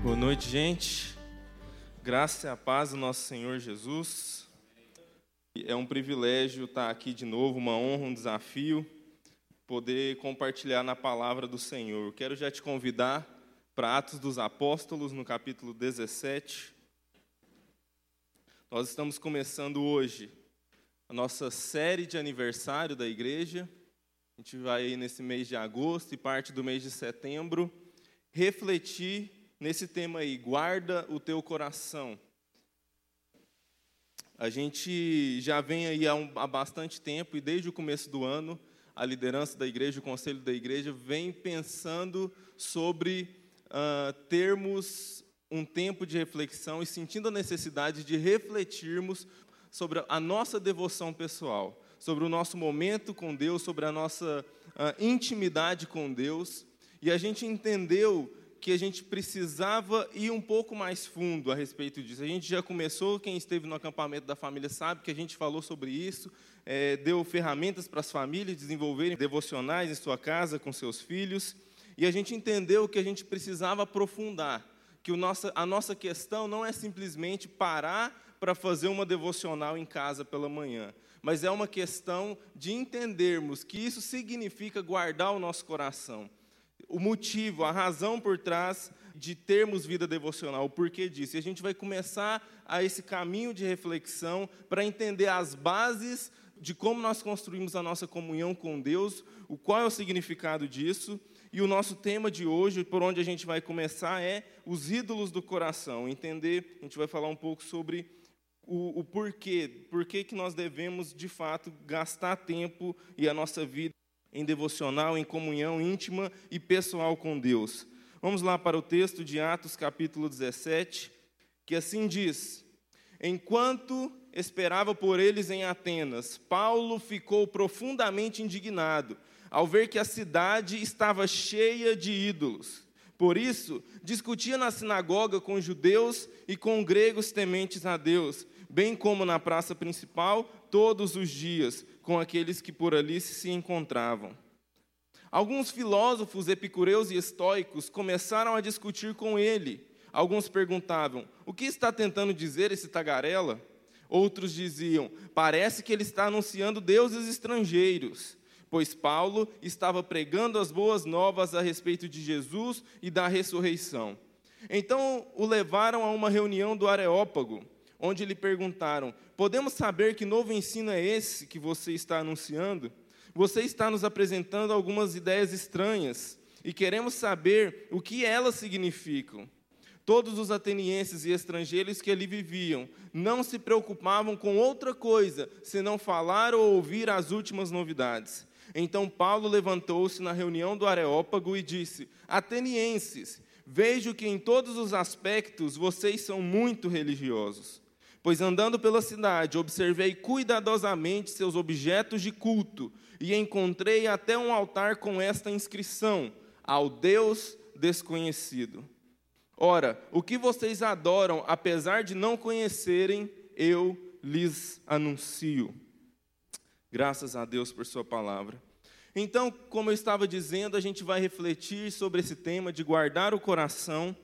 Boa noite, gente. Graça e a paz do nosso Senhor Jesus. É um privilégio estar aqui de novo, uma honra, um desafio, poder compartilhar na palavra do Senhor. Quero já te convidar para Atos dos Apóstolos, no capítulo 17. Nós estamos começando hoje a nossa série de aniversário da igreja. A gente vai nesse mês de agosto e parte do mês de setembro refletir nesse tema aí, guarda o teu coração. A gente já vem aí há, um, há, bastante tempo e desde o começo do ano, a liderança da igreja, o conselho da igreja, vem pensando sobre uh, termos um tempo de reflexão e sentindo a necessidade de refletirmos sobre a nossa devoção pessoal, sobre o nosso momento com Deus, sobre a nossa uh, intimidade com Deus. E a gente entendeu que a gente precisava ir um pouco mais fundo a respeito disso. A gente já começou, quem esteve no acampamento da família sabe que a gente falou sobre isso, é, deu ferramentas para as famílias desenvolverem devocionais em sua casa com seus filhos, e a gente entendeu que a gente precisava aprofundar, que o nossa, a nossa questão não é simplesmente parar para fazer uma devocional em casa pela manhã, mas é uma questão de entendermos que isso significa guardar o nosso coração o motivo, a razão por trás de termos vida devocional, o porquê disso. E a gente vai começar a esse caminho de reflexão para entender as bases de como nós construímos a nossa comunhão com Deus, o qual é o significado disso. E o nosso tema de hoje, por onde a gente vai começar, é os ídolos do coração. Entender, a gente vai falar um pouco sobre o, o porquê, porquê que nós devemos, de fato, gastar tempo e a nossa vida em devocional, em comunhão íntima e pessoal com Deus. Vamos lá para o texto de Atos, capítulo 17, que assim diz: Enquanto esperava por eles em Atenas, Paulo ficou profundamente indignado ao ver que a cidade estava cheia de ídolos. Por isso, discutia na sinagoga com judeus e com gregos tementes a Deus, bem como na praça principal, todos os dias, com aqueles que por ali se encontravam. Alguns filósofos epicureus e estoicos começaram a discutir com ele. Alguns perguntavam: O que está tentando dizer esse tagarela? Outros diziam: Parece que ele está anunciando deuses estrangeiros, pois Paulo estava pregando as boas novas a respeito de Jesus e da ressurreição. Então o levaram a uma reunião do Areópago onde lhe perguntaram: Podemos saber que novo ensino é esse que você está anunciando? Você está nos apresentando algumas ideias estranhas e queremos saber o que elas significam. Todos os atenienses e estrangeiros que ali viviam não se preocupavam com outra coisa senão falar ou ouvir as últimas novidades. Então Paulo levantou-se na reunião do Areópago e disse: Atenienses, vejo que em todos os aspectos vocês são muito religiosos. Pois andando pela cidade, observei cuidadosamente seus objetos de culto e encontrei até um altar com esta inscrição: Ao Deus desconhecido. Ora, o que vocês adoram, apesar de não conhecerem, eu lhes anuncio. Graças a Deus por Sua palavra. Então, como eu estava dizendo, a gente vai refletir sobre esse tema de guardar o coração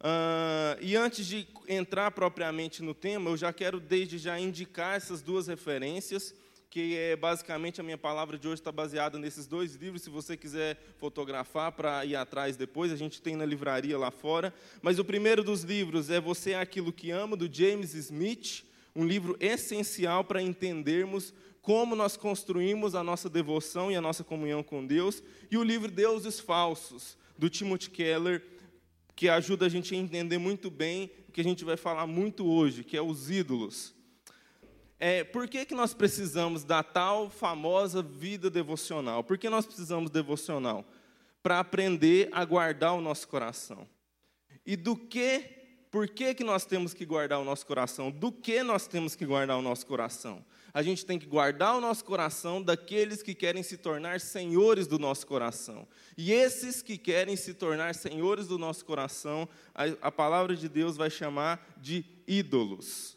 Uh, e antes de entrar propriamente no tema, eu já quero desde já indicar essas duas referências, que é basicamente a minha palavra de hoje está baseada nesses dois livros. Se você quiser fotografar para ir atrás depois, a gente tem na livraria lá fora. Mas o primeiro dos livros é Você é Aquilo que Amo, do James Smith, um livro essencial para entendermos como nós construímos a nossa devoção e a nossa comunhão com Deus. E o livro Deuses Falsos, do Timothy Keller que ajuda a gente a entender muito bem o que a gente vai falar muito hoje, que é os ídolos. É, por que, que nós precisamos da tal famosa vida devocional? Por que nós precisamos devocional? Para aprender a guardar o nosso coração. E do que, por que, que nós temos que guardar o nosso coração? Do que nós temos que guardar o nosso coração? a gente tem que guardar o nosso coração daqueles que querem se tornar senhores do nosso coração. E esses que querem se tornar senhores do nosso coração, a, a palavra de Deus vai chamar de ídolos.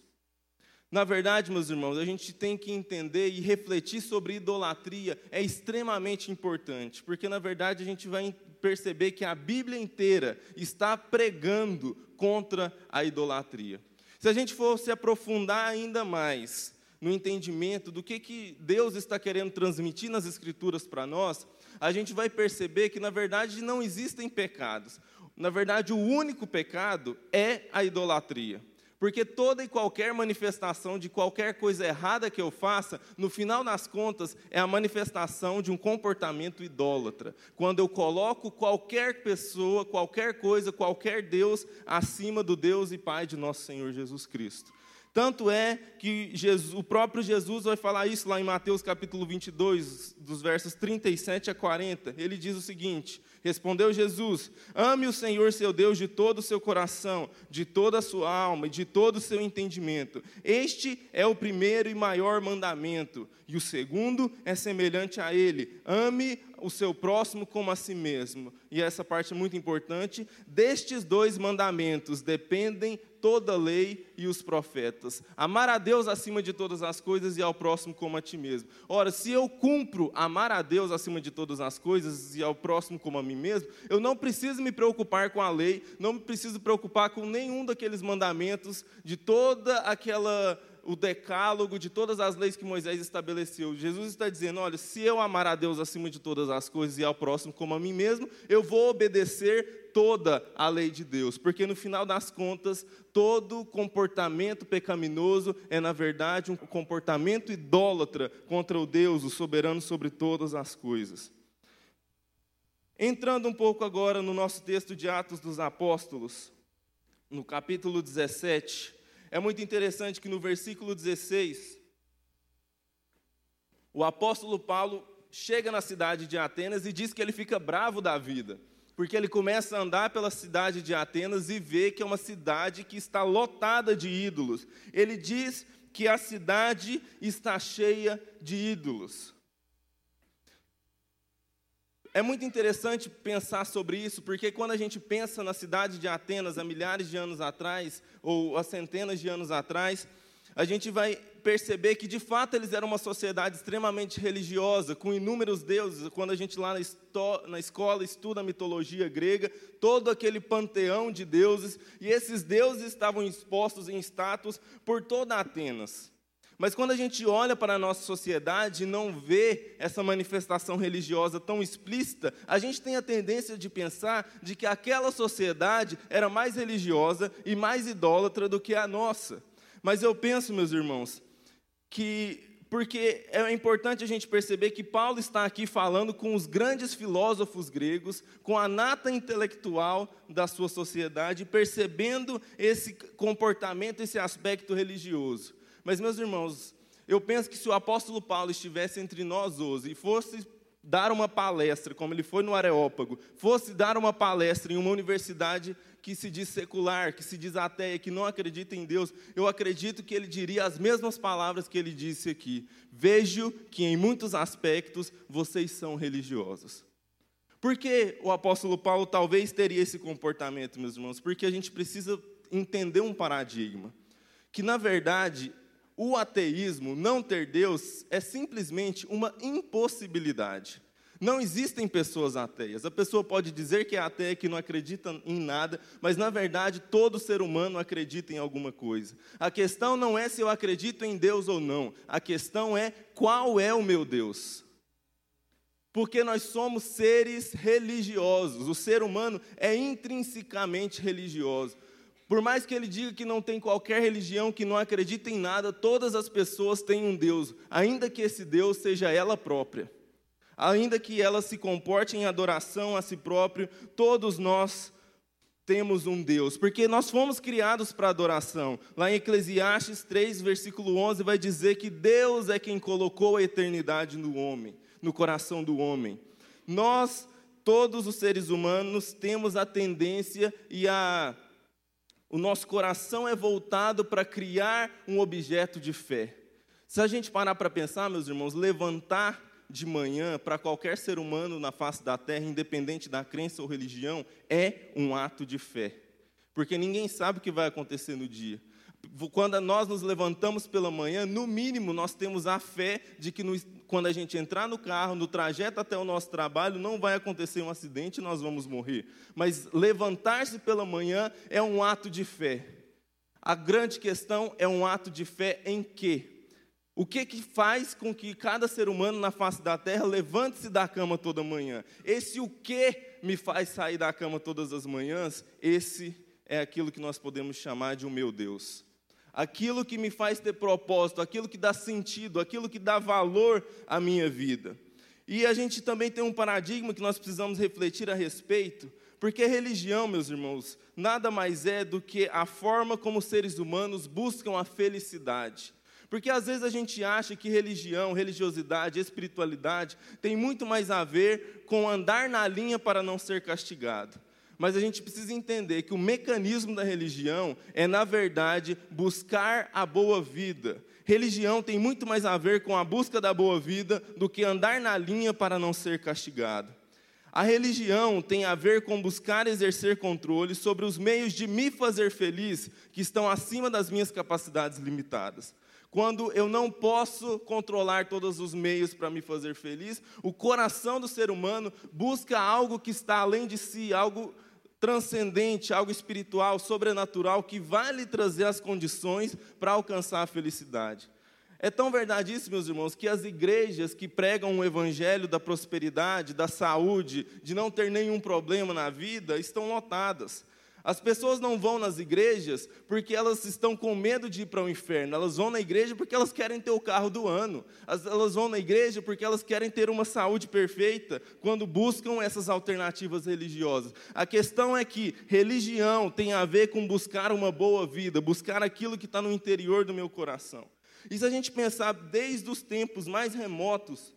Na verdade, meus irmãos, a gente tem que entender e refletir sobre idolatria é extremamente importante, porque na verdade a gente vai perceber que a Bíblia inteira está pregando contra a idolatria. Se a gente fosse aprofundar ainda mais no entendimento do que, que Deus está querendo transmitir nas Escrituras para nós, a gente vai perceber que, na verdade, não existem pecados. Na verdade, o único pecado é a idolatria. Porque toda e qualquer manifestação de qualquer coisa errada que eu faça, no final das contas, é a manifestação de um comportamento idólatra. Quando eu coloco qualquer pessoa, qualquer coisa, qualquer Deus acima do Deus e Pai de nosso Senhor Jesus Cristo. Tanto é que Jesus, o próprio Jesus vai falar isso lá em Mateus capítulo 22, dos versos 37 a 40. Ele diz o seguinte: Respondeu Jesus: Ame o Senhor seu Deus de todo o seu coração, de toda a sua alma e de todo o seu entendimento. Este é o primeiro e maior mandamento. E o segundo é semelhante a ele: ame o seu próximo como a si mesmo. E essa parte é muito importante. Destes dois mandamentos dependem toda a lei e os profetas. Amar a Deus acima de todas as coisas e ao próximo como a ti mesmo. Ora, se eu cumpro amar a Deus acima de todas as coisas e ao próximo como a mim mesmo, eu não preciso me preocupar com a lei, não me preciso preocupar com nenhum daqueles mandamentos, de toda aquela o decálogo de todas as leis que Moisés estabeleceu. Jesus está dizendo: olha, se eu amar a Deus acima de todas as coisas e ao próximo como a mim mesmo, eu vou obedecer toda a lei de Deus, porque no final das contas, todo comportamento pecaminoso é, na verdade, um comportamento idólatra contra o Deus, o soberano sobre todas as coisas. Entrando um pouco agora no nosso texto de Atos dos Apóstolos, no capítulo 17, é muito interessante que no versículo 16, o apóstolo Paulo chega na cidade de Atenas e diz que ele fica bravo da vida, porque ele começa a andar pela cidade de Atenas e vê que é uma cidade que está lotada de ídolos. Ele diz que a cidade está cheia de ídolos. É muito interessante pensar sobre isso, porque quando a gente pensa na cidade de Atenas há milhares de anos atrás, ou há centenas de anos atrás, a gente vai perceber que de fato eles eram uma sociedade extremamente religiosa, com inúmeros deuses. Quando a gente lá na escola estuda a mitologia grega, todo aquele panteão de deuses, e esses deuses estavam expostos em estátuas por toda Atenas. Mas quando a gente olha para a nossa sociedade e não vê essa manifestação religiosa tão explícita, a gente tem a tendência de pensar de que aquela sociedade era mais religiosa e mais idólatra do que a nossa. Mas eu penso, meus irmãos, que porque é importante a gente perceber que Paulo está aqui falando com os grandes filósofos gregos, com a nata intelectual da sua sociedade, percebendo esse comportamento, esse aspecto religioso. Mas, meus irmãos, eu penso que se o apóstolo Paulo estivesse entre nós hoje e fosse dar uma palestra, como ele foi no Areópago, fosse dar uma palestra em uma universidade que se diz secular, que se diz ateia, que não acredita em Deus, eu acredito que ele diria as mesmas palavras que ele disse aqui. Vejo que em muitos aspectos vocês são religiosos. Por que o apóstolo Paulo talvez teria esse comportamento, meus irmãos? Porque a gente precisa entender um paradigma. Que, na verdade, o ateísmo, não ter Deus, é simplesmente uma impossibilidade. Não existem pessoas ateias. A pessoa pode dizer que é ateia, que não acredita em nada, mas na verdade todo ser humano acredita em alguma coisa. A questão não é se eu acredito em Deus ou não, a questão é qual é o meu Deus. Porque nós somos seres religiosos, o ser humano é intrinsecamente religioso. Por mais que ele diga que não tem qualquer religião, que não acredita em nada, todas as pessoas têm um Deus, ainda que esse Deus seja ela própria. Ainda que ela se comporte em adoração a si próprio, todos nós temos um Deus, porque nós fomos criados para adoração. Lá em Eclesiastes 3, versículo 11, vai dizer que Deus é quem colocou a eternidade no homem, no coração do homem. Nós, todos os seres humanos, temos a tendência e a o nosso coração é voltado para criar um objeto de fé. Se a gente parar para pensar, meus irmãos, levantar de manhã para qualquer ser humano na face da terra, independente da crença ou religião, é um ato de fé. Porque ninguém sabe o que vai acontecer no dia. quando nós nos levantamos pela manhã, no mínimo nós temos a fé de que quando a gente entrar no carro, no trajeto até o nosso trabalho, não vai acontecer um acidente e nós vamos morrer. Mas levantar-se pela manhã é um ato de fé. A grande questão é um ato de fé em quê? O que, que faz com que cada ser humano na face da terra levante-se da cama toda manhã? Esse o que me faz sair da cama todas as manhãs, esse é aquilo que nós podemos chamar de o meu Deus. Aquilo que me faz ter propósito, aquilo que dá sentido, aquilo que dá valor à minha vida. E a gente também tem um paradigma que nós precisamos refletir a respeito, porque religião, meus irmãos, nada mais é do que a forma como seres humanos buscam a felicidade. Porque às vezes a gente acha que religião, religiosidade, espiritualidade tem muito mais a ver com andar na linha para não ser castigado. Mas a gente precisa entender que o mecanismo da religião é, na verdade, buscar a boa vida. Religião tem muito mais a ver com a busca da boa vida do que andar na linha para não ser castigado. A religião tem a ver com buscar exercer controle sobre os meios de me fazer feliz que estão acima das minhas capacidades limitadas. Quando eu não posso controlar todos os meios para me fazer feliz, o coração do ser humano busca algo que está além de si, algo transcendente, algo espiritual, sobrenatural, que vai lhe trazer as condições para alcançar a felicidade. É tão verdade isso, meus irmãos, que as igrejas que pregam o evangelho da prosperidade, da saúde, de não ter nenhum problema na vida, estão lotadas. As pessoas não vão nas igrejas porque elas estão com medo de ir para o inferno. Elas vão na igreja porque elas querem ter o carro do ano. Elas vão na igreja porque elas querem ter uma saúde perfeita quando buscam essas alternativas religiosas. A questão é que religião tem a ver com buscar uma boa vida, buscar aquilo que está no interior do meu coração. E se a gente pensar desde os tempos mais remotos,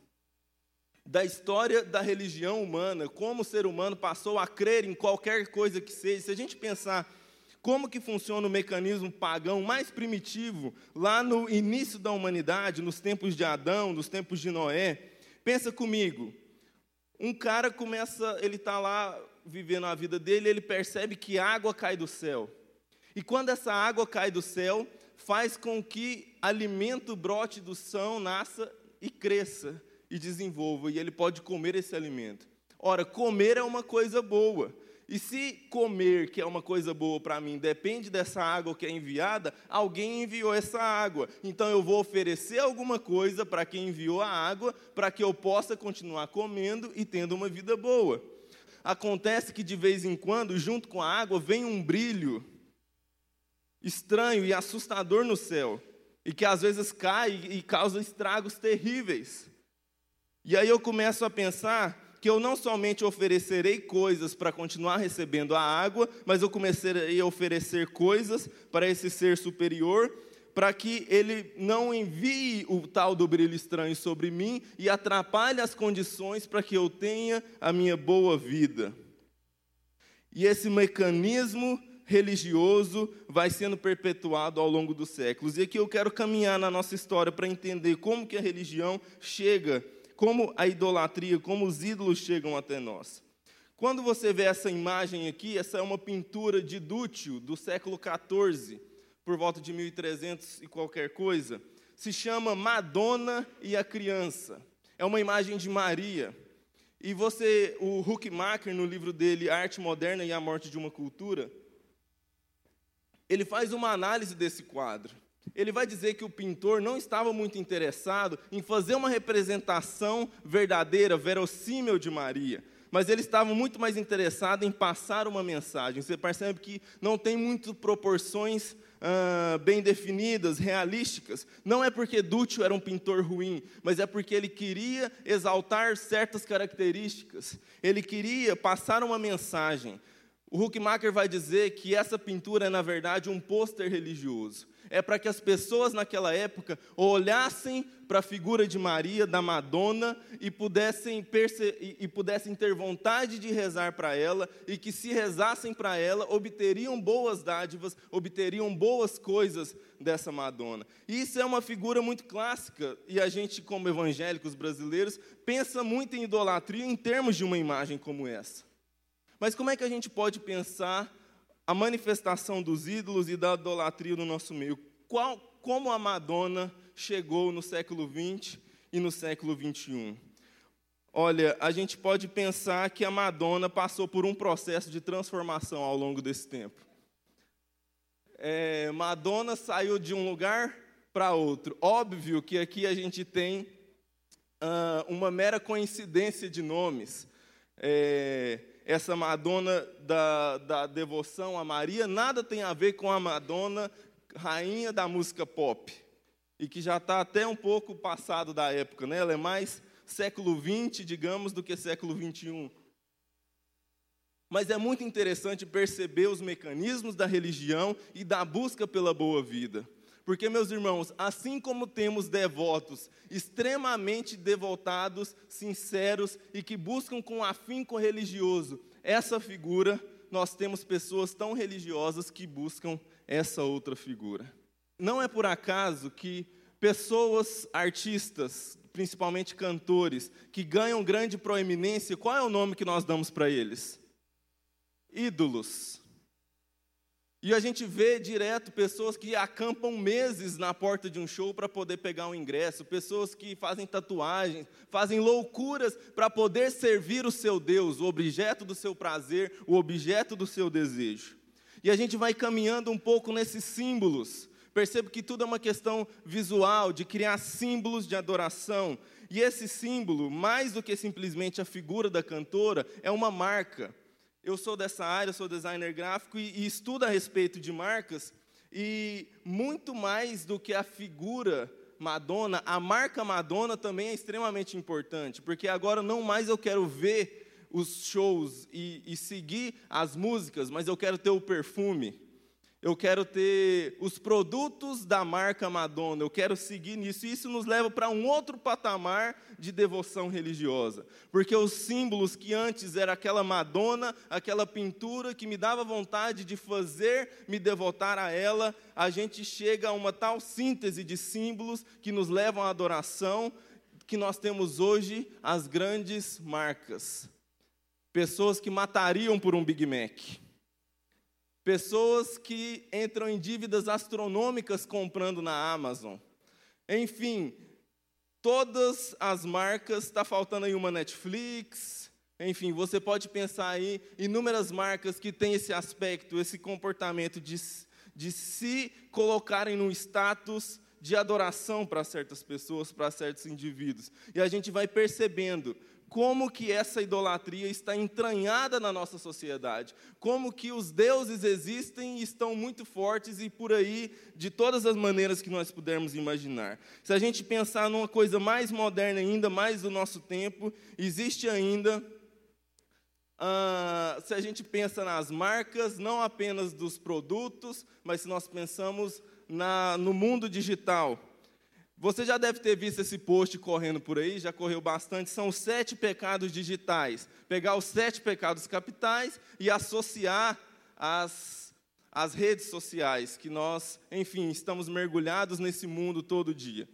da história da religião humana, como o ser humano passou a crer em qualquer coisa que seja. Se a gente pensar como que funciona o mecanismo pagão mais primitivo, lá no início da humanidade, nos tempos de Adão, nos tempos de Noé, pensa comigo. Um cara começa, ele está lá vivendo a vida dele, ele percebe que água cai do céu. E quando essa água cai do céu, faz com que alimento brote do chão, nasça e cresça e desenvolva, e ele pode comer esse alimento. Ora, comer é uma coisa boa. E se comer, que é uma coisa boa para mim, depende dessa água que é enviada, alguém enviou essa água. Então eu vou oferecer alguma coisa para quem enviou a água, para que eu possa continuar comendo e tendo uma vida boa. Acontece que de vez em quando, junto com a água, vem um brilho estranho e assustador no céu, e que às vezes cai e causa estragos terríveis. E aí eu começo a pensar que eu não somente oferecerei coisas para continuar recebendo a água, mas eu comecei a oferecer coisas para esse ser superior, para que ele não envie o tal do brilho estranho sobre mim e atrapalhe as condições para que eu tenha a minha boa vida. E esse mecanismo religioso vai sendo perpetuado ao longo dos séculos. E aqui eu quero caminhar na nossa história para entender como que a religião chega como a idolatria, como os ídolos chegam até nós. Quando você vê essa imagem aqui, essa é uma pintura de Dúcio, do século XIV, por volta de 1300 e qualquer coisa. Se chama Madonna e a Criança. É uma imagem de Maria. E você, o Huckmacher, no livro dele Arte Moderna e a Morte de uma Cultura, ele faz uma análise desse quadro. Ele vai dizer que o pintor não estava muito interessado em fazer uma representação verdadeira, verossímil de Maria, mas ele estava muito mais interessado em passar uma mensagem. Você percebe que não tem muito proporções ah, bem definidas, realísticas. Não é porque Dúcio era um pintor ruim, mas é porque ele queria exaltar certas características. Ele queria passar uma mensagem. O Huckmacher vai dizer que essa pintura é, na verdade, um pôster religioso é para que as pessoas naquela época olhassem para a figura de Maria, da Madonna, e pudessem, e pudessem ter vontade de rezar para ela, e que se rezassem para ela, obteriam boas dádivas, obteriam boas coisas dessa Madonna. E isso é uma figura muito clássica, e a gente, como evangélicos brasileiros, pensa muito em idolatria em termos de uma imagem como essa. Mas como é que a gente pode pensar a manifestação dos ídolos e da idolatria no nosso meio. Qual, como a Madonna chegou no século XX e no século XXI? Olha, a gente pode pensar que a Madonna passou por um processo de transformação ao longo desse tempo. É, Madonna saiu de um lugar para outro. Óbvio que aqui a gente tem uh, uma mera coincidência de nomes. É, essa Madonna da, da devoção a Maria nada tem a ver com a Madonna, rainha da música pop, e que já está até um pouco passado da época, né? Ela é mais século XX, digamos, do que século XXI. Mas é muito interessante perceber os mecanismos da religião e da busca pela boa vida. Porque, meus irmãos, assim como temos devotos extremamente devotados, sinceros e que buscam com afinco religioso essa figura, nós temos pessoas tão religiosas que buscam essa outra figura. Não é por acaso que pessoas, artistas, principalmente cantores, que ganham grande proeminência, qual é o nome que nós damos para eles? Ídolos. E a gente vê direto pessoas que acampam meses na porta de um show para poder pegar um ingresso, pessoas que fazem tatuagens, fazem loucuras para poder servir o seu Deus, o objeto do seu prazer, o objeto do seu desejo. E a gente vai caminhando um pouco nesses símbolos. Percebo que tudo é uma questão visual, de criar símbolos de adoração. E esse símbolo, mais do que simplesmente a figura da cantora, é uma marca eu sou dessa área, sou designer gráfico e, e estudo a respeito de marcas. E muito mais do que a figura Madonna, a marca Madonna também é extremamente importante, porque agora não mais eu quero ver os shows e, e seguir as músicas, mas eu quero ter o perfume eu quero ter os produtos da marca Madonna, eu quero seguir nisso. E isso nos leva para um outro patamar de devoção religiosa. Porque os símbolos que antes era aquela Madonna, aquela pintura que me dava vontade de fazer me devotar a ela, a gente chega a uma tal síntese de símbolos que nos levam à adoração, que nós temos hoje as grandes marcas. Pessoas que matariam por um Big Mac Pessoas que entram em dívidas astronômicas comprando na Amazon. Enfim, todas as marcas, está faltando aí uma Netflix. Enfim, você pode pensar aí inúmeras marcas que têm esse aspecto, esse comportamento de, de se colocarem no status de adoração para certas pessoas, para certos indivíduos. E a gente vai percebendo como que essa idolatria está entranhada na nossa sociedade, como que os deuses existem e estão muito fortes e por aí de todas as maneiras que nós pudermos imaginar. Se a gente pensar numa coisa mais moderna ainda, mais do nosso tempo, existe ainda Uh, se a gente pensa nas marcas, não apenas dos produtos, mas se nós pensamos na, no mundo digital, você já deve ter visto esse post correndo por aí, já correu bastante. São os sete pecados digitais. Pegar os sete pecados capitais e associar às, às redes sociais, que nós, enfim, estamos mergulhados nesse mundo todo dia.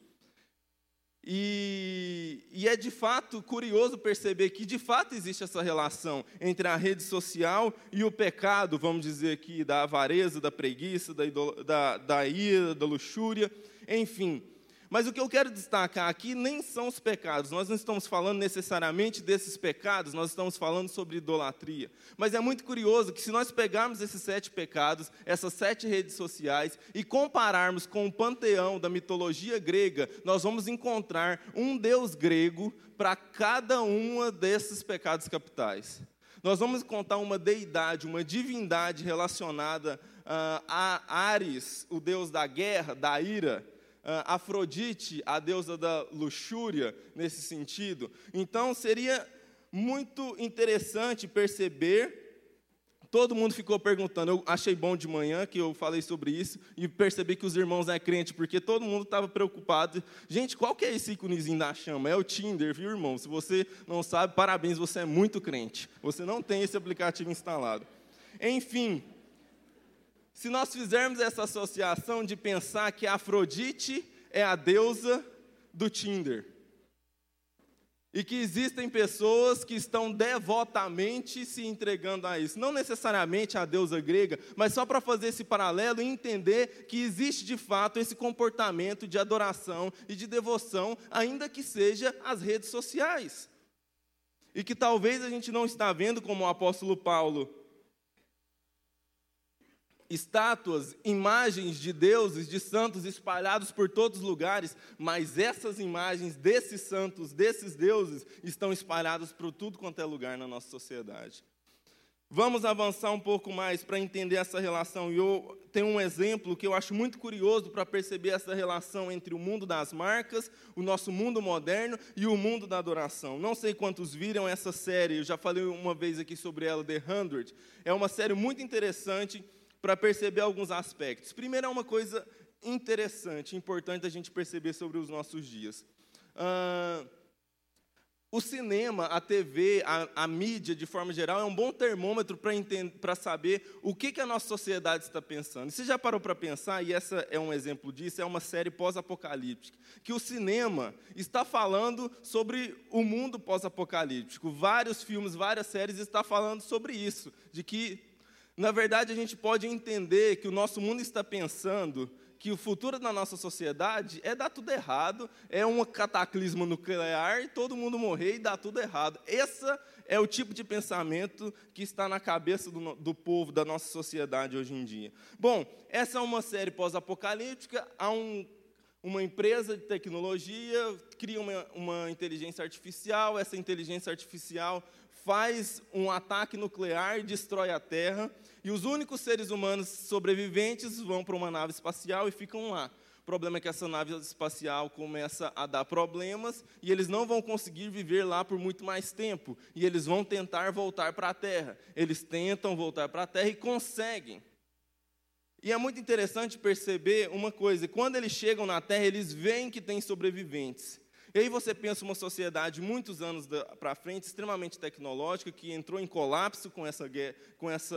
E, e, é de fato curioso perceber que de fato existe essa relação entre a rede social e o pecado, vamos dizer aqui, da avareza, da preguiça, da, da, da ira, da luxúria, enfim. Mas o que eu quero destacar aqui nem são os pecados, nós não estamos falando necessariamente desses pecados, nós estamos falando sobre idolatria. Mas é muito curioso que, se nós pegarmos esses sete pecados, essas sete redes sociais, e compararmos com o panteão da mitologia grega, nós vamos encontrar um deus grego para cada uma desses pecados capitais. Nós vamos encontrar uma deidade, uma divindade relacionada uh, a Ares, o deus da guerra, da ira Afrodite, a deusa da luxúria, nesse sentido. Então, seria muito interessante perceber. Todo mundo ficou perguntando. Eu achei bom de manhã que eu falei sobre isso e percebi que os irmãos é crente, porque todo mundo estava preocupado. Gente, qual que é esse íconezinho da chama? É o Tinder, viu, irmão? Se você não sabe, parabéns, você é muito crente. Você não tem esse aplicativo instalado. Enfim, se nós fizermos essa associação de pensar que Afrodite é a deusa do Tinder, E que existem pessoas que estão devotamente se entregando a isso. Não necessariamente a deusa grega, mas só para fazer esse paralelo e entender que existe de fato esse comportamento de adoração e de devoção, ainda que seja as redes sociais. E que talvez a gente não está vendo como o apóstolo Paulo estátuas, imagens de deuses, de santos espalhados por todos os lugares, mas essas imagens desses santos, desses deuses, estão espalhadas por tudo quanto é lugar na nossa sociedade. Vamos avançar um pouco mais para entender essa relação. E eu tenho um exemplo que eu acho muito curioso para perceber essa relação entre o mundo das marcas, o nosso mundo moderno e o mundo da adoração. Não sei quantos viram essa série, eu já falei uma vez aqui sobre ela, The Hundred. É uma série muito interessante para perceber alguns aspectos. Primeiro, é uma coisa interessante, importante a gente perceber sobre os nossos dias. Uh, o cinema, a TV, a, a, mídia, de forma geral, é um bom termômetro para saber o que, que a nossa sociedade está pensando. E você já parou para pensar, e essa é um exemplo disso, é uma série pós-apocalíptica, que o cinema está falando sobre o mundo pós-apocalíptico. Vários filmes, várias séries estão falando sobre isso, de que na verdade, a gente pode entender que o nosso mundo está pensando que o futuro da nossa sociedade é dar tudo errado, é um cataclismo nuclear e todo mundo morrer e dar tudo errado. Esse é o tipo de pensamento que está na cabeça do, do povo, da nossa sociedade hoje em dia. Bom, essa é uma série pós-apocalíptica, há um, uma empresa de tecnologia, cria uma, uma inteligência artificial, essa inteligência artificial faz um ataque nuclear, destrói a Terra, e os únicos seres humanos sobreviventes vão para uma nave espacial e ficam lá. O problema é que essa nave espacial começa a dar problemas e eles não vão conseguir viver lá por muito mais tempo. E eles vão tentar voltar para a Terra. Eles tentam voltar para a Terra e conseguem. E é muito interessante perceber uma coisa: quando eles chegam na Terra, eles veem que tem sobreviventes. E aí você pensa uma sociedade muitos anos para frente, extremamente tecnológica, que entrou em colapso com, essa, com, essa,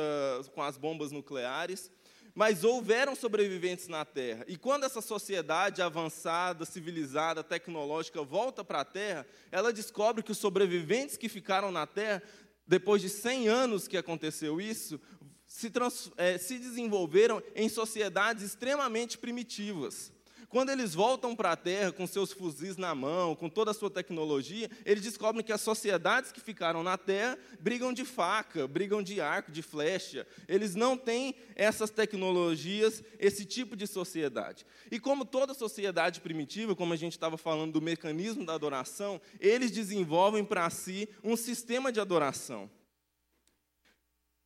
com as bombas nucleares, mas houveram sobreviventes na Terra. E quando essa sociedade avançada, civilizada, tecnológica volta para a Terra, ela descobre que os sobreviventes que ficaram na Terra, depois de 100 anos que aconteceu isso, se, é, se desenvolveram em sociedades extremamente primitivas. Quando eles voltam para a Terra com seus fuzis na mão, com toda a sua tecnologia, eles descobrem que as sociedades que ficaram na Terra brigam de faca, brigam de arco, de flecha. Eles não têm essas tecnologias, esse tipo de sociedade. E como toda sociedade primitiva, como a gente estava falando do mecanismo da adoração, eles desenvolvem para si um sistema de adoração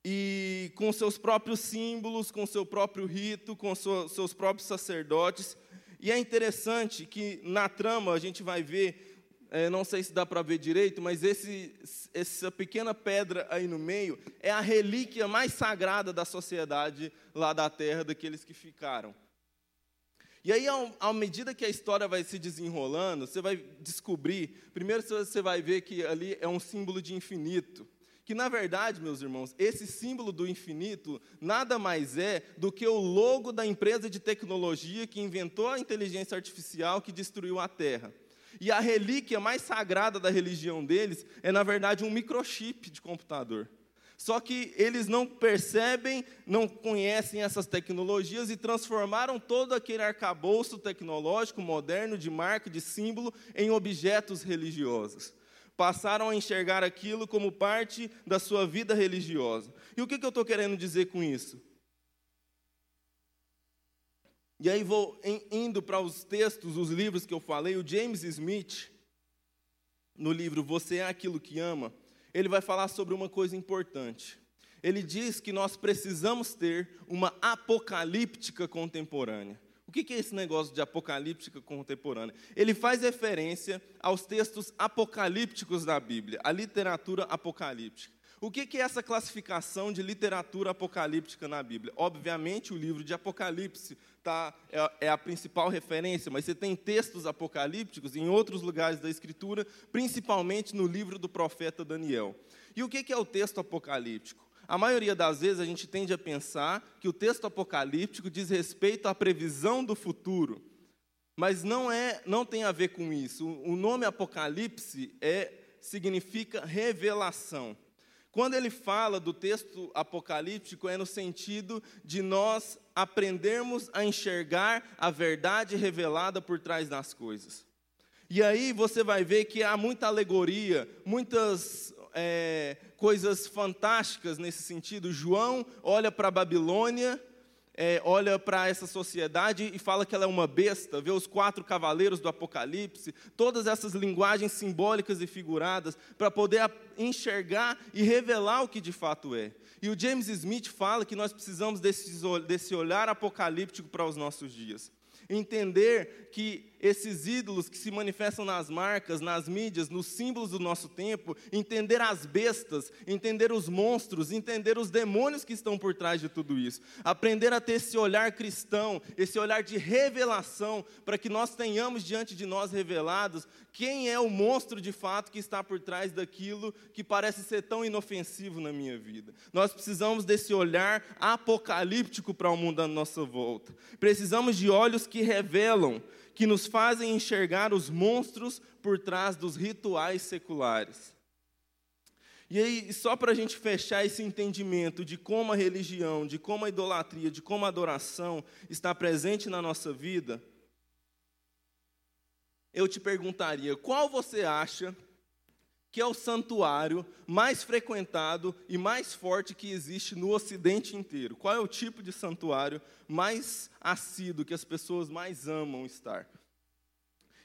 e com seus próprios símbolos, com seu próprio rito, com seus próprios sacerdotes, e é interessante que na trama a gente vai ver, é, não sei se dá para ver direito, mas esse, essa pequena pedra aí no meio é a relíquia mais sagrada da sociedade lá da terra, daqueles que ficaram. E aí, à medida que a história vai se desenrolando, você vai descobrir, primeiro você vai ver que ali é um símbolo de infinito que na verdade, meus irmãos, esse símbolo do infinito nada mais é do que o logo da empresa de tecnologia que inventou a inteligência artificial que destruiu a Terra. E a relíquia mais sagrada da religião deles é, na verdade, um microchip de computador. Só que eles não percebem, não conhecem essas tecnologias e transformaram todo aquele arcabouço tecnológico moderno de marca, de símbolo, em objetos religiosos passaram a enxergar aquilo como parte da sua vida religiosa. E o que, que eu estou querendo dizer com isso? E aí vou indo para os textos, os livros que eu falei, o James Smith, no livro Você é aquilo que ama, ele vai falar sobre uma coisa importante. Ele diz que nós precisamos ter uma apocalíptica contemporânea. O que é esse negócio de apocalíptica contemporânea? Ele faz referência aos textos apocalípticos da Bíblia, a literatura apocalíptica. O que é essa classificação de literatura apocalíptica na Bíblia? Obviamente, o livro de Apocalipse tá, é, é a principal referência, mas você tem textos apocalípticos em outros lugares da Escritura, principalmente no livro do profeta Daniel. E o que é o texto apocalíptico? A maioria das vezes a gente tende a pensar que o texto apocalíptico diz respeito à previsão do futuro. Mas não é, não tem a ver com isso. O nome Apocalipse é significa revelação. Quando ele fala do texto apocalíptico, é no sentido de nós aprendermos a enxergar a verdade revelada por trás das coisas. E aí você vai ver que há muita alegoria, muitas é, coisas fantásticas nesse sentido. João olha para a Babilônia é, olha para essa sociedade e fala que ela é uma besta, vê os quatro cavaleiros do Apocalipse, todas essas linguagens simbólicas e figuradas, para poder enxergar e revelar o que de fato é. E o James Smith fala que nós precisamos desse, desse olhar apocalíptico para os nossos dias. Entender que esses ídolos que se manifestam nas marcas, nas mídias, nos símbolos do nosso tempo, entender as bestas, entender os monstros, entender os demônios que estão por trás de tudo isso. Aprender a ter esse olhar cristão, esse olhar de revelação, para que nós tenhamos diante de nós revelados quem é o monstro de fato que está por trás daquilo que parece ser tão inofensivo na minha vida. Nós precisamos desse olhar apocalíptico para o mundo à nossa volta. Precisamos de olhos que revelam que nos fazem enxergar os monstros por trás dos rituais seculares. E aí, só para a gente fechar esse entendimento de como a religião, de como a idolatria, de como a adoração está presente na nossa vida, eu te perguntaria: qual você acha que é o santuário mais frequentado e mais forte que existe no Ocidente inteiro. Qual é o tipo de santuário mais assíduo que as pessoas mais amam estar?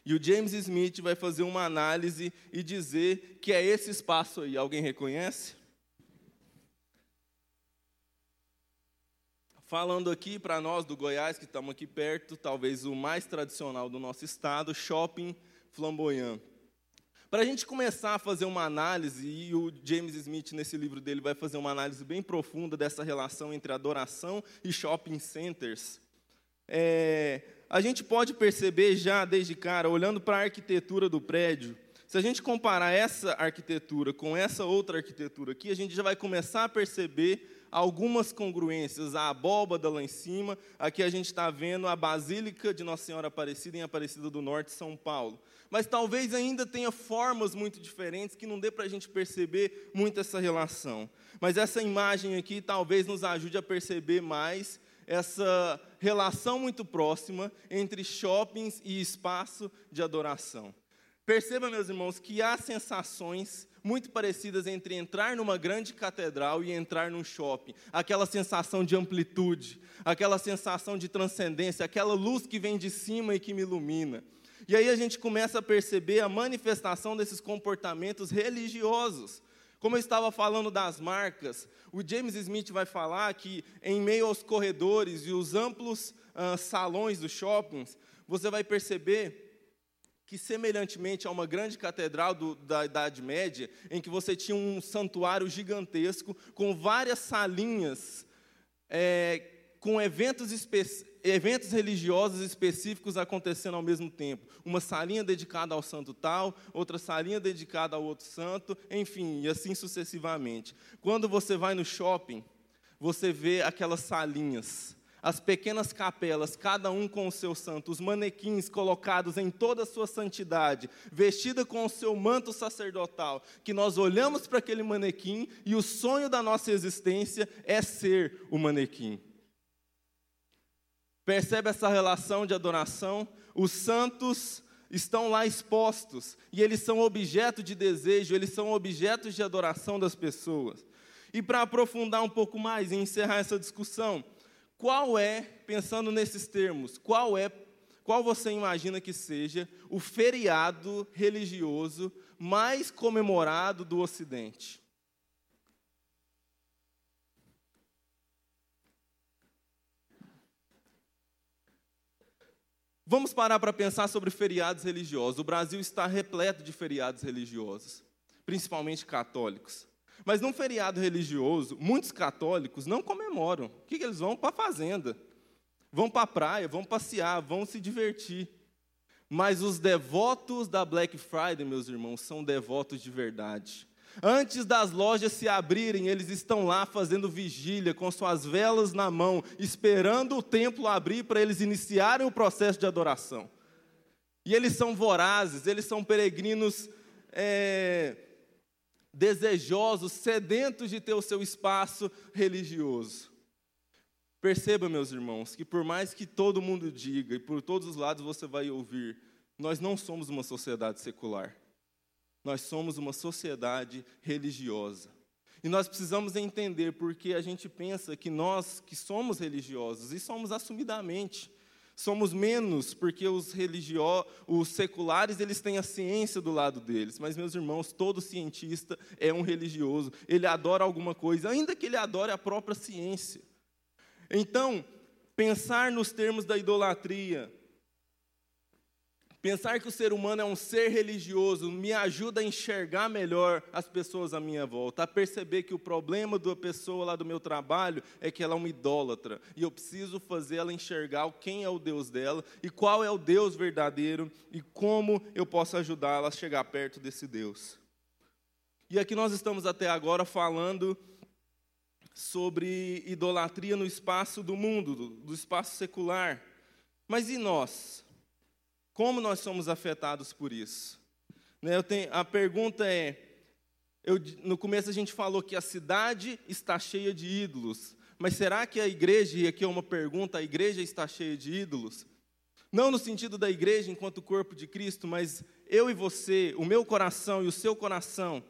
E o James Smith vai fazer uma análise e dizer que é esse espaço aí. Alguém reconhece? Falando aqui para nós do Goiás, que estamos aqui perto, talvez o mais tradicional do nosso estado, Shopping Flamboyant. Para a gente começar a fazer uma análise, e o James Smith, nesse livro dele, vai fazer uma análise bem profunda dessa relação entre adoração e shopping centers, é, a gente pode perceber já desde cara, olhando para a arquitetura do prédio, se a gente comparar essa arquitetura com essa outra arquitetura aqui, a gente já vai começar a perceber algumas congruências. A abóbada lá em cima, aqui a gente está vendo a Basílica de Nossa Senhora Aparecida em Aparecida do Norte, São Paulo mas talvez ainda tenha formas muito diferentes que não dê para a gente perceber muito essa relação. Mas essa imagem aqui talvez nos ajude a perceber mais essa relação muito próxima entre shoppings e espaço de adoração. Perceba, meus irmãos, que há sensações muito parecidas entre entrar numa grande catedral e entrar num shopping. Aquela sensação de amplitude, aquela sensação de transcendência, aquela luz que vem de cima e que me ilumina. E aí a gente começa a perceber a manifestação desses comportamentos religiosos. Como eu estava falando das marcas, o James Smith vai falar que em meio aos corredores e os amplos uh, salões dos shoppings, você vai perceber que, semelhantemente a uma grande catedral do, da Idade Média, em que você tinha um santuário gigantesco com várias salinhas, é, com eventos eventos religiosos específicos acontecendo ao mesmo tempo. Uma salinha dedicada ao santo tal, outra salinha dedicada ao outro santo, enfim, e assim sucessivamente. Quando você vai no shopping, você vê aquelas salinhas, as pequenas capelas, cada um com o seu santo, os manequins colocados em toda a sua santidade, vestida com o seu manto sacerdotal, que nós olhamos para aquele manequim e o sonho da nossa existência é ser o manequim. Percebe essa relação de adoração? Os santos estão lá expostos e eles são objeto de desejo, eles são objetos de adoração das pessoas. E para aprofundar um pouco mais e encerrar essa discussão, qual é, pensando nesses termos, qual é, qual você imagina que seja o feriado religioso mais comemorado do Ocidente? Vamos parar para pensar sobre feriados religiosos. O Brasil está repleto de feriados religiosos, principalmente católicos. Mas num feriado religioso, muitos católicos não comemoram. O que, que eles vão para a fazenda? Vão para a praia, vão passear, vão se divertir. Mas os devotos da Black Friday, meus irmãos, são devotos de verdade. Antes das lojas se abrirem, eles estão lá fazendo vigília, com suas velas na mão, esperando o templo abrir para eles iniciarem o processo de adoração. E eles são vorazes, eles são peregrinos é, desejosos, sedentos de ter o seu espaço religioso. Perceba, meus irmãos, que por mais que todo mundo diga, e por todos os lados você vai ouvir, nós não somos uma sociedade secular. Nós somos uma sociedade religiosa. E nós precisamos entender porque a gente pensa que nós que somos religiosos, e somos assumidamente, somos menos porque os religiosos, os seculares, eles têm a ciência do lado deles. Mas meus irmãos, todo cientista é um religioso. Ele adora alguma coisa, ainda que ele adore a própria ciência. Então, pensar nos termos da idolatria, Pensar que o ser humano é um ser religioso me ajuda a enxergar melhor as pessoas à minha volta, a perceber que o problema da pessoa lá do meu trabalho é que ela é uma idólatra e eu preciso fazer ela enxergar quem é o Deus dela e qual é o Deus verdadeiro e como eu posso ajudá-la a chegar perto desse Deus. E aqui nós estamos até agora falando sobre idolatria no espaço do mundo, do espaço secular. Mas e nós? Como nós somos afetados por isso? Né, tenho, a pergunta é: eu, no começo a gente falou que a cidade está cheia de ídolos, mas será que a igreja, e aqui é uma pergunta, a igreja está cheia de ídolos? Não no sentido da igreja enquanto corpo de Cristo, mas eu e você, o meu coração e o seu coração,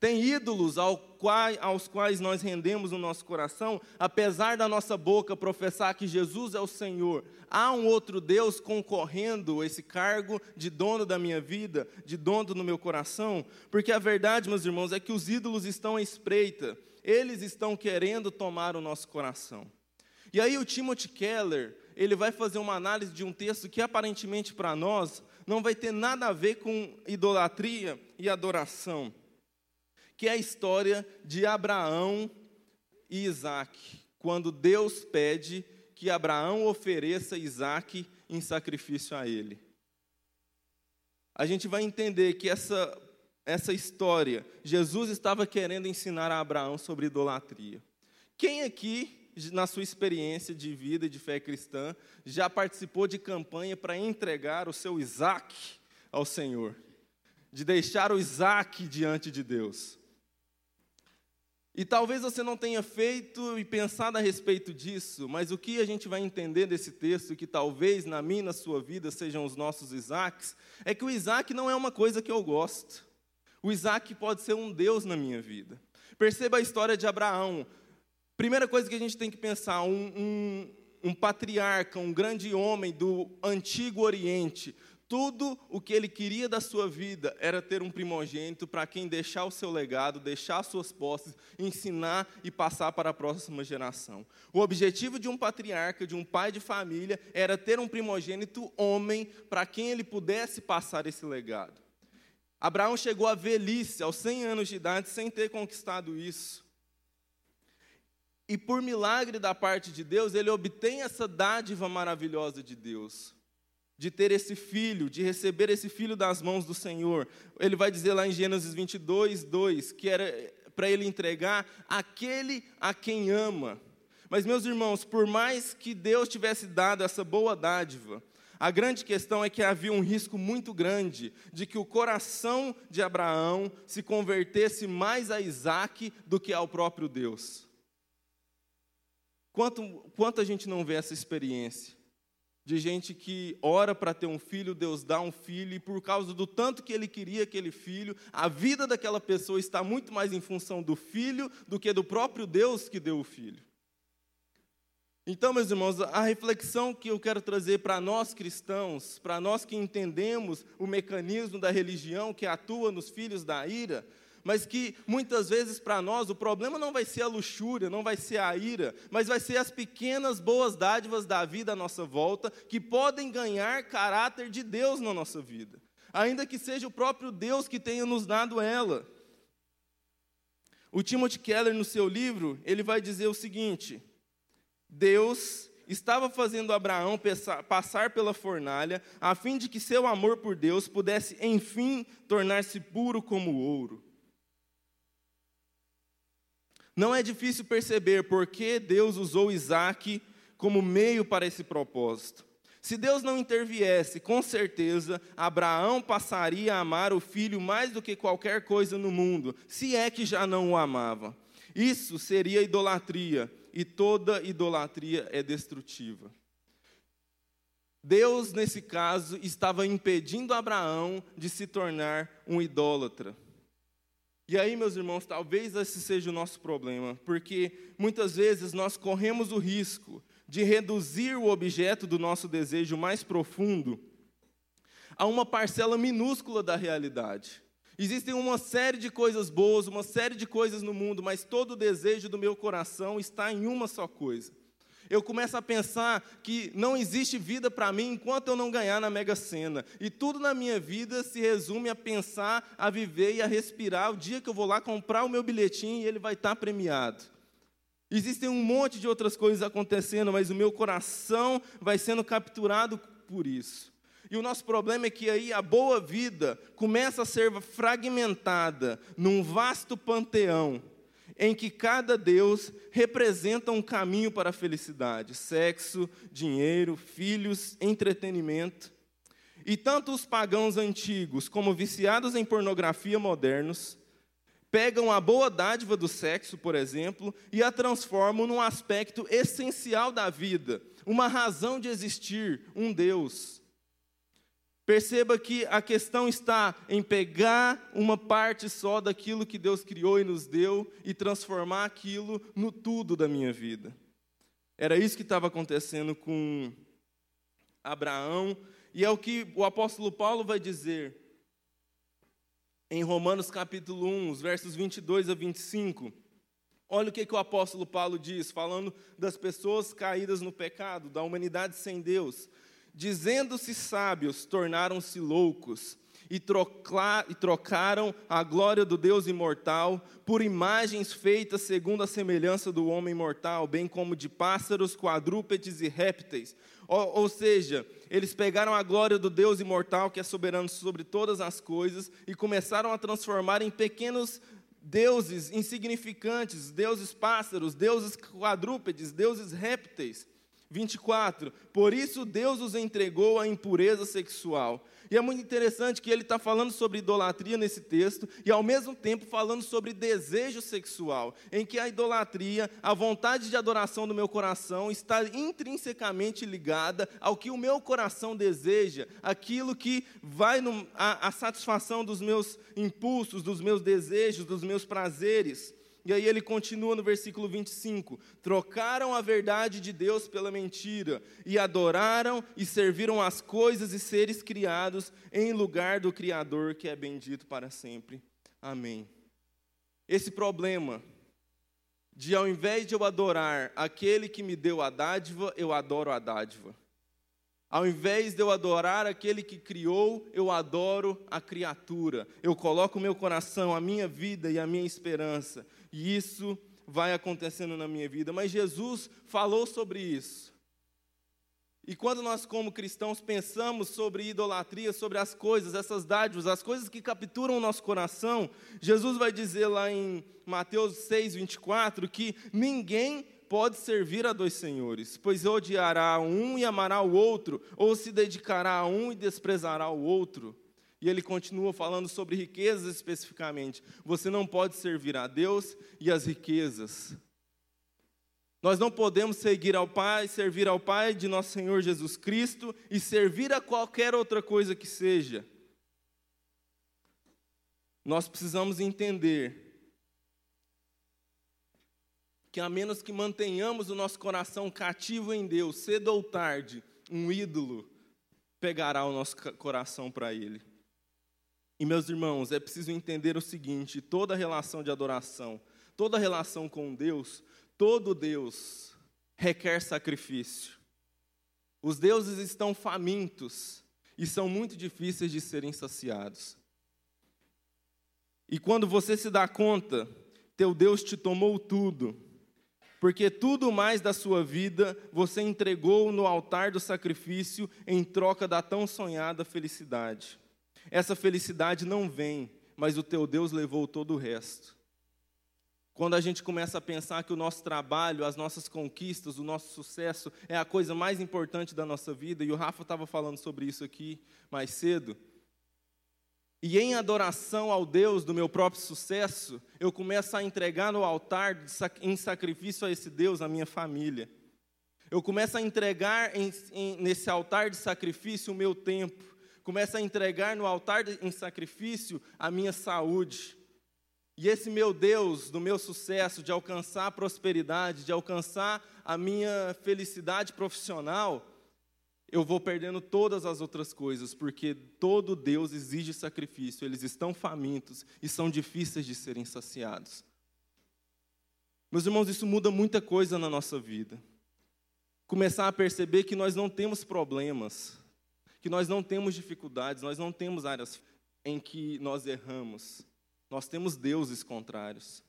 tem ídolos aos quais nós rendemos o nosso coração, apesar da nossa boca professar que Jesus é o Senhor. Há um outro Deus concorrendo esse cargo de dono da minha vida, de dono do meu coração? Porque a verdade, meus irmãos, é que os ídolos estão à espreita, eles estão querendo tomar o nosso coração. E aí o Timothy Keller, ele vai fazer uma análise de um texto que aparentemente para nós não vai ter nada a ver com idolatria e adoração que é a história de Abraão e Isaac, quando Deus pede que Abraão ofereça Isaac em sacrifício a ele. A gente vai entender que essa, essa história, Jesus estava querendo ensinar a Abraão sobre idolatria. Quem aqui, na sua experiência de vida e de fé cristã, já participou de campanha para entregar o seu Isaac ao Senhor? De deixar o Isaac diante de Deus? E talvez você não tenha feito e pensado a respeito disso, mas o que a gente vai entender desse texto, que talvez na minha e na sua vida sejam os nossos Isaacs, é que o Isaac não é uma coisa que eu gosto. O Isaac pode ser um Deus na minha vida. Perceba a história de Abraão. Primeira coisa que a gente tem que pensar: um, um, um patriarca, um grande homem do antigo Oriente, tudo o que ele queria da sua vida era ter um primogênito para quem deixar o seu legado, deixar suas posses, ensinar e passar para a próxima geração. O objetivo de um patriarca, de um pai de família, era ter um primogênito homem para quem ele pudesse passar esse legado. Abraão chegou à velhice, aos 100 anos de idade, sem ter conquistado isso. E por milagre da parte de Deus, ele obtém essa dádiva maravilhosa de Deus de ter esse filho, de receber esse filho das mãos do Senhor. Ele vai dizer lá em Gênesis 22, 2, que era para ele entregar aquele a quem ama. Mas, meus irmãos, por mais que Deus tivesse dado essa boa dádiva, a grande questão é que havia um risco muito grande de que o coração de Abraão se convertesse mais a Isaac do que ao próprio Deus. Quanto, quanto a gente não vê essa experiência? De gente que ora para ter um filho, Deus dá um filho, e por causa do tanto que ele queria aquele filho, a vida daquela pessoa está muito mais em função do filho do que do próprio Deus que deu o filho. Então, meus irmãos, a reflexão que eu quero trazer para nós cristãos, para nós que entendemos o mecanismo da religião que atua nos filhos da ira, mas que muitas vezes para nós o problema não vai ser a luxúria, não vai ser a ira, mas vai ser as pequenas boas dádivas da vida à nossa volta que podem ganhar caráter de Deus na nossa vida, ainda que seja o próprio Deus que tenha nos dado ela. O Timothy Keller, no seu livro, ele vai dizer o seguinte: Deus estava fazendo Abraão passar pela fornalha, a fim de que seu amor por Deus pudesse, enfim, tornar-se puro como ouro. Não é difícil perceber por que Deus usou Isaac como meio para esse propósito. Se Deus não interviesse, com certeza Abraão passaria a amar o filho mais do que qualquer coisa no mundo, se é que já não o amava. Isso seria idolatria, e toda idolatria é destrutiva. Deus, nesse caso, estava impedindo Abraão de se tornar um idólatra. E aí, meus irmãos, talvez esse seja o nosso problema, porque muitas vezes nós corremos o risco de reduzir o objeto do nosso desejo mais profundo a uma parcela minúscula da realidade. Existem uma série de coisas boas, uma série de coisas no mundo, mas todo o desejo do meu coração está em uma só coisa. Eu começo a pensar que não existe vida para mim enquanto eu não ganhar na Mega Sena. E tudo na minha vida se resume a pensar, a viver e a respirar o dia que eu vou lá comprar o meu bilhetinho e ele vai estar premiado. Existem um monte de outras coisas acontecendo, mas o meu coração vai sendo capturado por isso. E o nosso problema é que aí a boa vida começa a ser fragmentada num vasto panteão em que cada Deus representa um caminho para a felicidade: sexo, dinheiro, filhos, entretenimento. E tanto os pagãos antigos como viciados em pornografia modernos pegam a boa dádiva do sexo, por exemplo, e a transformam num aspecto essencial da vida, uma razão de existir, um Deus. Perceba que a questão está em pegar uma parte só daquilo que Deus criou e nos deu e transformar aquilo no tudo da minha vida. Era isso que estava acontecendo com Abraão, e é o que o apóstolo Paulo vai dizer em Romanos capítulo 1, os versos 22 a 25. Olha o que, que o apóstolo Paulo diz, falando das pessoas caídas no pecado, da humanidade sem Deus. Dizendo-se sábios, tornaram-se loucos e, trocaram a glória do Deus imortal por imagens feitas segundo a semelhança do homem mortal, bem como de pássaros, quadrúpedes e répteis. Ou, ou seja, eles pegaram a glória do Deus imortal, que é soberano sobre todas as coisas, e começaram a transformar em pequenos deuses insignificantes, deuses pássaros, deuses quadrúpedes, deuses répteis. 24. Por isso Deus os entregou à impureza sexual. E é muito interessante que ele está falando sobre idolatria nesse texto e, ao mesmo tempo, falando sobre desejo sexual, em que a idolatria, a vontade de adoração do meu coração, está intrinsecamente ligada ao que o meu coração deseja, aquilo que vai a, a satisfação dos meus impulsos, dos meus desejos, dos meus prazeres. E aí ele continua no versículo 25: trocaram a verdade de Deus pela mentira, e adoraram e serviram as coisas e seres criados em lugar do Criador que é bendito para sempre. Amém. Esse problema de ao invés de eu adorar aquele que me deu a dádiva, eu adoro a dádiva. Ao invés de eu adorar aquele que criou, eu adoro a criatura. Eu coloco o meu coração, a minha vida e a minha esperança e isso vai acontecendo na minha vida. Mas Jesus falou sobre isso. E quando nós, como cristãos, pensamos sobre idolatria, sobre as coisas, essas dádivas, as coisas que capturam o nosso coração, Jesus vai dizer lá em Mateus 6, 24, que ninguém pode servir a dois senhores, pois odiará um e amará o outro, ou se dedicará a um e desprezará o outro. E ele continua falando sobre riquezas especificamente. Você não pode servir a Deus e as riquezas. Nós não podemos seguir ao Pai, servir ao Pai de nosso Senhor Jesus Cristo e servir a qualquer outra coisa que seja. Nós precisamos entender que a menos que mantenhamos o nosso coração cativo em Deus, cedo ou tarde, um ídolo pegará o nosso coração para ele. E meus irmãos, é preciso entender o seguinte: toda relação de adoração, toda relação com Deus, todo Deus requer sacrifício. Os deuses estão famintos e são muito difíceis de serem saciados. E quando você se dá conta, teu Deus te tomou tudo, porque tudo mais da sua vida você entregou no altar do sacrifício em troca da tão sonhada felicidade. Essa felicidade não vem, mas o teu Deus levou todo o resto. Quando a gente começa a pensar que o nosso trabalho, as nossas conquistas, o nosso sucesso é a coisa mais importante da nossa vida, e o Rafa estava falando sobre isso aqui mais cedo. E em adoração ao Deus do meu próprio sucesso, eu começo a entregar no altar, em sacrifício a esse Deus, a minha família. Eu começo a entregar em, em, nesse altar de sacrifício o meu tempo. Começo a entregar no altar em sacrifício a minha saúde. E esse meu Deus, do meu sucesso, de alcançar a prosperidade, de alcançar a minha felicidade profissional, eu vou perdendo todas as outras coisas, porque todo Deus exige sacrifício, eles estão famintos e são difíceis de serem saciados. Meus irmãos, isso muda muita coisa na nossa vida. Começar a perceber que nós não temos problemas, que nós não temos dificuldades, nós não temos áreas em que nós erramos. Nós temos deuses contrários.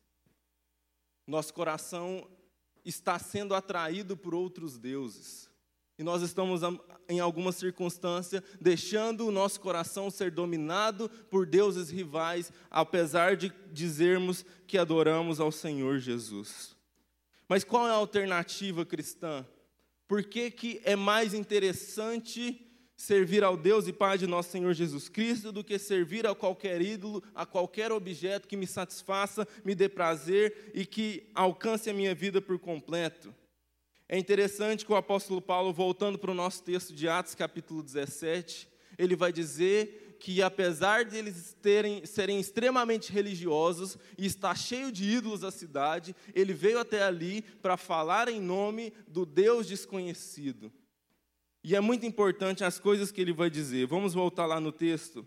Nosso coração está sendo atraído por outros deuses. E nós estamos, em alguma circunstância, deixando o nosso coração ser dominado por deuses rivais, apesar de dizermos que adoramos ao Senhor Jesus. Mas qual é a alternativa cristã? Por que, que é mais interessante servir ao Deus e Pai de nosso Senhor Jesus Cristo do que servir a qualquer ídolo, a qualquer objeto que me satisfaça, me dê prazer e que alcance a minha vida por completo? É interessante que o apóstolo Paulo, voltando para o nosso texto de Atos, capítulo 17, ele vai dizer que apesar de eles terem, serem extremamente religiosos e estar cheio de ídolos a cidade, ele veio até ali para falar em nome do Deus desconhecido. E é muito importante as coisas que ele vai dizer. Vamos voltar lá no texto.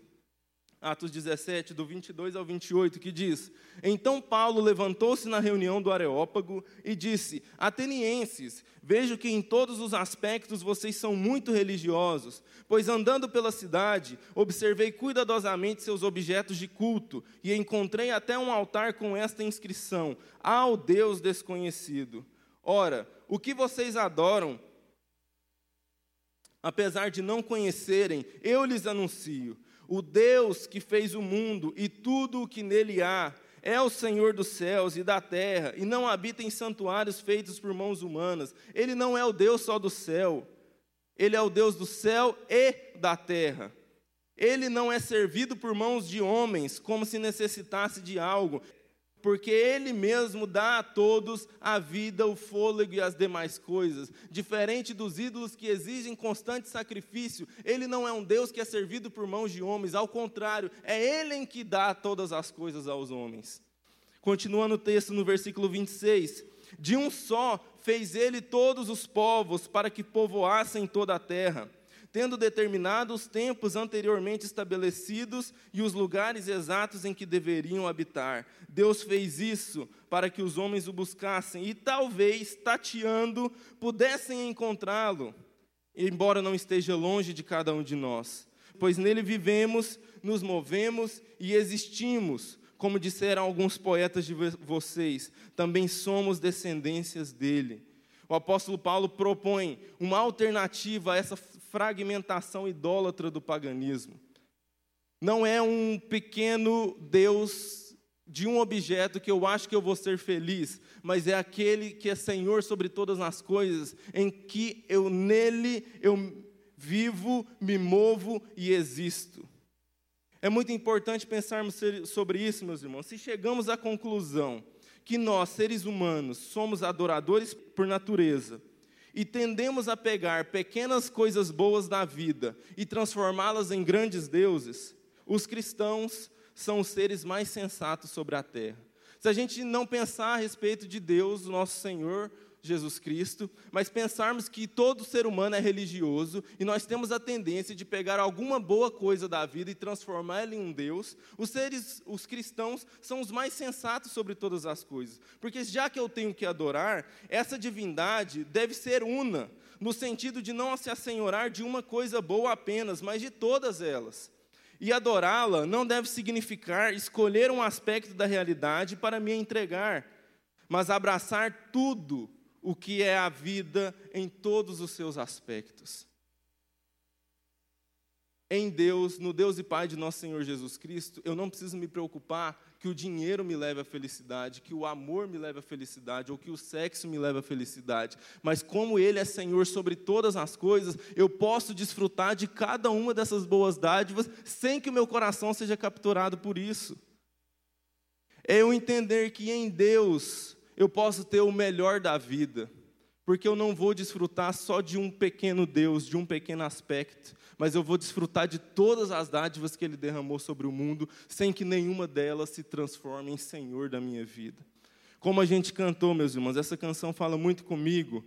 Atos 17, do 22 ao 28, que diz: Então Paulo levantou-se na reunião do Areópago e disse: Atenienses, vejo que em todos os aspectos vocês são muito religiosos, pois andando pela cidade, observei cuidadosamente seus objetos de culto e encontrei até um altar com esta inscrição: Ao Deus desconhecido. Ora, o que vocês adoram, apesar de não conhecerem, eu lhes anuncio o Deus que fez o mundo e tudo o que nele há é o Senhor dos céus e da terra e não habita em santuários feitos por mãos humanas. Ele não é o Deus só do céu, ele é o Deus do céu e da terra. Ele não é servido por mãos de homens como se necessitasse de algo porque Ele mesmo dá a todos a vida, o fôlego e as demais coisas. Diferente dos ídolos que exigem constante sacrifício, Ele não é um Deus que é servido por mãos de homens, ao contrário, é Ele em que dá todas as coisas aos homens. Continuando o texto no versículo 26. De um só fez Ele todos os povos para que povoassem toda a terra tendo determinado os tempos anteriormente estabelecidos e os lugares exatos em que deveriam habitar. Deus fez isso para que os homens o buscassem e talvez, tateando, pudessem encontrá-lo, embora não esteja longe de cada um de nós. Pois nele vivemos, nos movemos e existimos. Como disseram alguns poetas de vocês, também somos descendências dele. O apóstolo Paulo propõe uma alternativa a essa fragmentação idólatra do paganismo. Não é um pequeno Deus de um objeto que eu acho que eu vou ser feliz, mas é aquele que é Senhor sobre todas as coisas, em que eu nele eu vivo, me movo e existo. É muito importante pensarmos sobre isso, meus irmãos. Se chegamos à conclusão que nós, seres humanos, somos adoradores por natureza, e tendemos a pegar pequenas coisas boas da vida e transformá-las em grandes deuses, os cristãos são os seres mais sensatos sobre a terra. Se a gente não pensar a respeito de Deus, nosso Senhor, Jesus Cristo, mas pensarmos que todo ser humano é religioso e nós temos a tendência de pegar alguma boa coisa da vida e transformá-la em um Deus, os seres, os cristãos, são os mais sensatos sobre todas as coisas. Porque já que eu tenho que adorar, essa divindade deve ser una, no sentido de não se assenhorar de uma coisa boa apenas, mas de todas elas. E adorá-la não deve significar escolher um aspecto da realidade para me entregar, mas abraçar tudo o que é a vida em todos os seus aspectos. em Deus, no Deus e Pai de nosso Senhor Jesus Cristo, eu não preciso me preocupar que o dinheiro me leve à felicidade, que o amor me leve à felicidade, ou que o sexo me leve à felicidade. Mas como Ele é Senhor sobre todas as coisas, eu posso desfrutar de cada uma dessas boas dádivas sem que o meu coração seja capturado por isso. É eu entender que em Deus eu posso ter o melhor da vida, porque eu não vou desfrutar só de um pequeno Deus, de um pequeno aspecto, mas eu vou desfrutar de todas as dádivas que Ele derramou sobre o mundo, sem que nenhuma delas se transforme em Senhor da minha vida. Como a gente cantou, meus irmãos, essa canção fala muito comigo,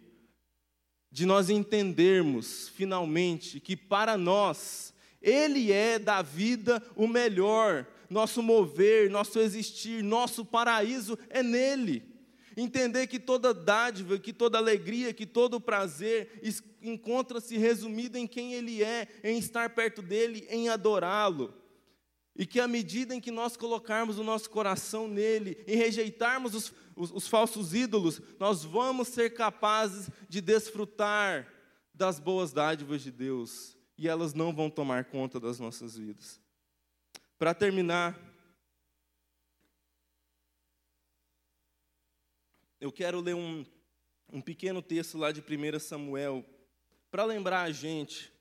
de nós entendermos, finalmente, que para nós, Ele é da vida o melhor, nosso mover, nosso existir, nosso paraíso é nele. Entender que toda dádiva, que toda alegria, que todo prazer encontra-se resumido em quem Ele é, em estar perto dEle, em adorá-lo. E que à medida em que nós colocarmos o nosso coração nele, em rejeitarmos os, os, os falsos ídolos, nós vamos ser capazes de desfrutar das boas dádivas de Deus. E elas não vão tomar conta das nossas vidas. Para terminar, eu quero ler um, um pequeno texto lá de 1 Samuel, para lembrar a gente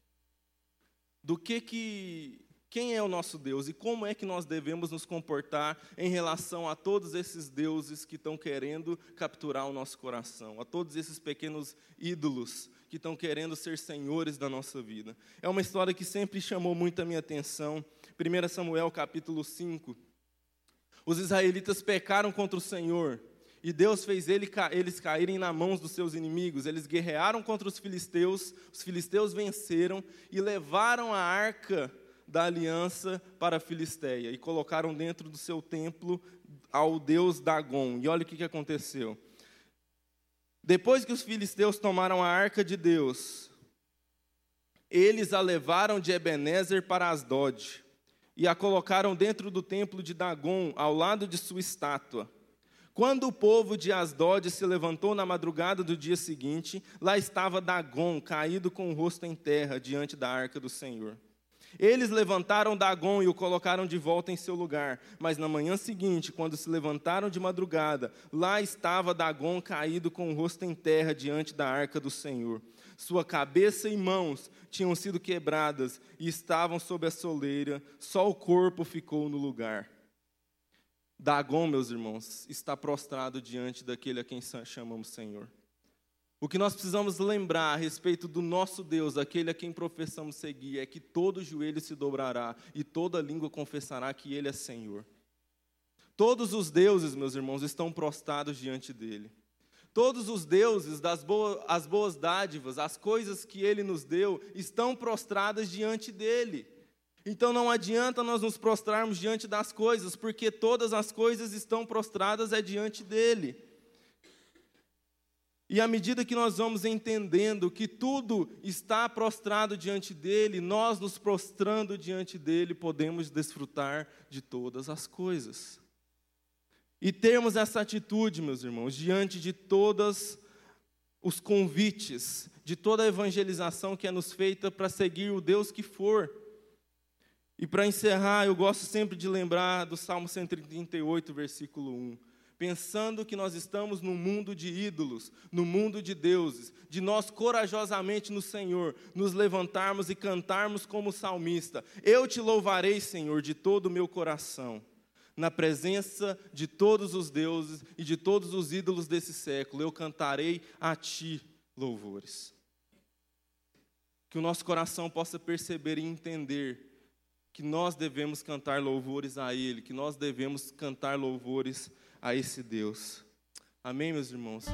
do que que quem é o nosso Deus e como é que nós devemos nos comportar em relação a todos esses deuses que estão querendo capturar o nosso coração, a todos esses pequenos ídolos que estão querendo ser senhores da nossa vida. É uma história que sempre chamou muito a minha atenção. 1 Samuel capítulo 5. Os israelitas pecaram contra o Senhor e Deus fez eles caírem na mãos dos seus inimigos. Eles guerrearam contra os filisteus, os filisteus venceram e levaram a arca da aliança para a Filisteia e colocaram dentro do seu templo ao deus Dagon. E olha o que aconteceu. Depois que os filisteus tomaram a arca de Deus, eles a levaram de Ebenezer para Asdod e a colocaram dentro do templo de Dagon, ao lado de sua estátua. Quando o povo de Asdod se levantou na madrugada do dia seguinte, lá estava Dagon, caído com o rosto em terra, diante da arca do Senhor. Eles levantaram Dagon e o colocaram de volta em seu lugar. Mas na manhã seguinte, quando se levantaram de madrugada, lá estava Dagon caído com o rosto em terra diante da arca do Senhor. Sua cabeça e mãos tinham sido quebradas e estavam sob a soleira, só o corpo ficou no lugar. Dagon, meus irmãos, está prostrado diante daquele a quem chamamos Senhor. O que nós precisamos lembrar a respeito do nosso Deus, aquele a quem professamos seguir, é que todo joelho se dobrará e toda língua confessará que Ele é Senhor. Todos os deuses, meus irmãos, estão prostrados diante dele. Todos os deuses das boas, as boas dádivas, as coisas que ele nos deu, estão prostradas diante dele. Então não adianta nós nos prostrarmos diante das coisas, porque todas as coisas estão prostradas é diante dele. E à medida que nós vamos entendendo que tudo está prostrado diante dele, nós nos prostrando diante dele podemos desfrutar de todas as coisas. E termos essa atitude, meus irmãos, diante de todos os convites, de toda a evangelização que é nos feita para seguir o Deus que for. E para encerrar, eu gosto sempre de lembrar do Salmo 138, versículo 1. Pensando que nós estamos num mundo de ídolos, no mundo de deuses, de nós corajosamente no Senhor nos levantarmos e cantarmos como salmista: Eu te louvarei, Senhor, de todo o meu coração, na presença de todos os deuses e de todos os ídolos desse século, eu cantarei a ti louvores. Que o nosso coração possa perceber e entender que nós devemos cantar louvores a Ele, que nós devemos cantar louvores a esse Deus. Amém, meus irmãos?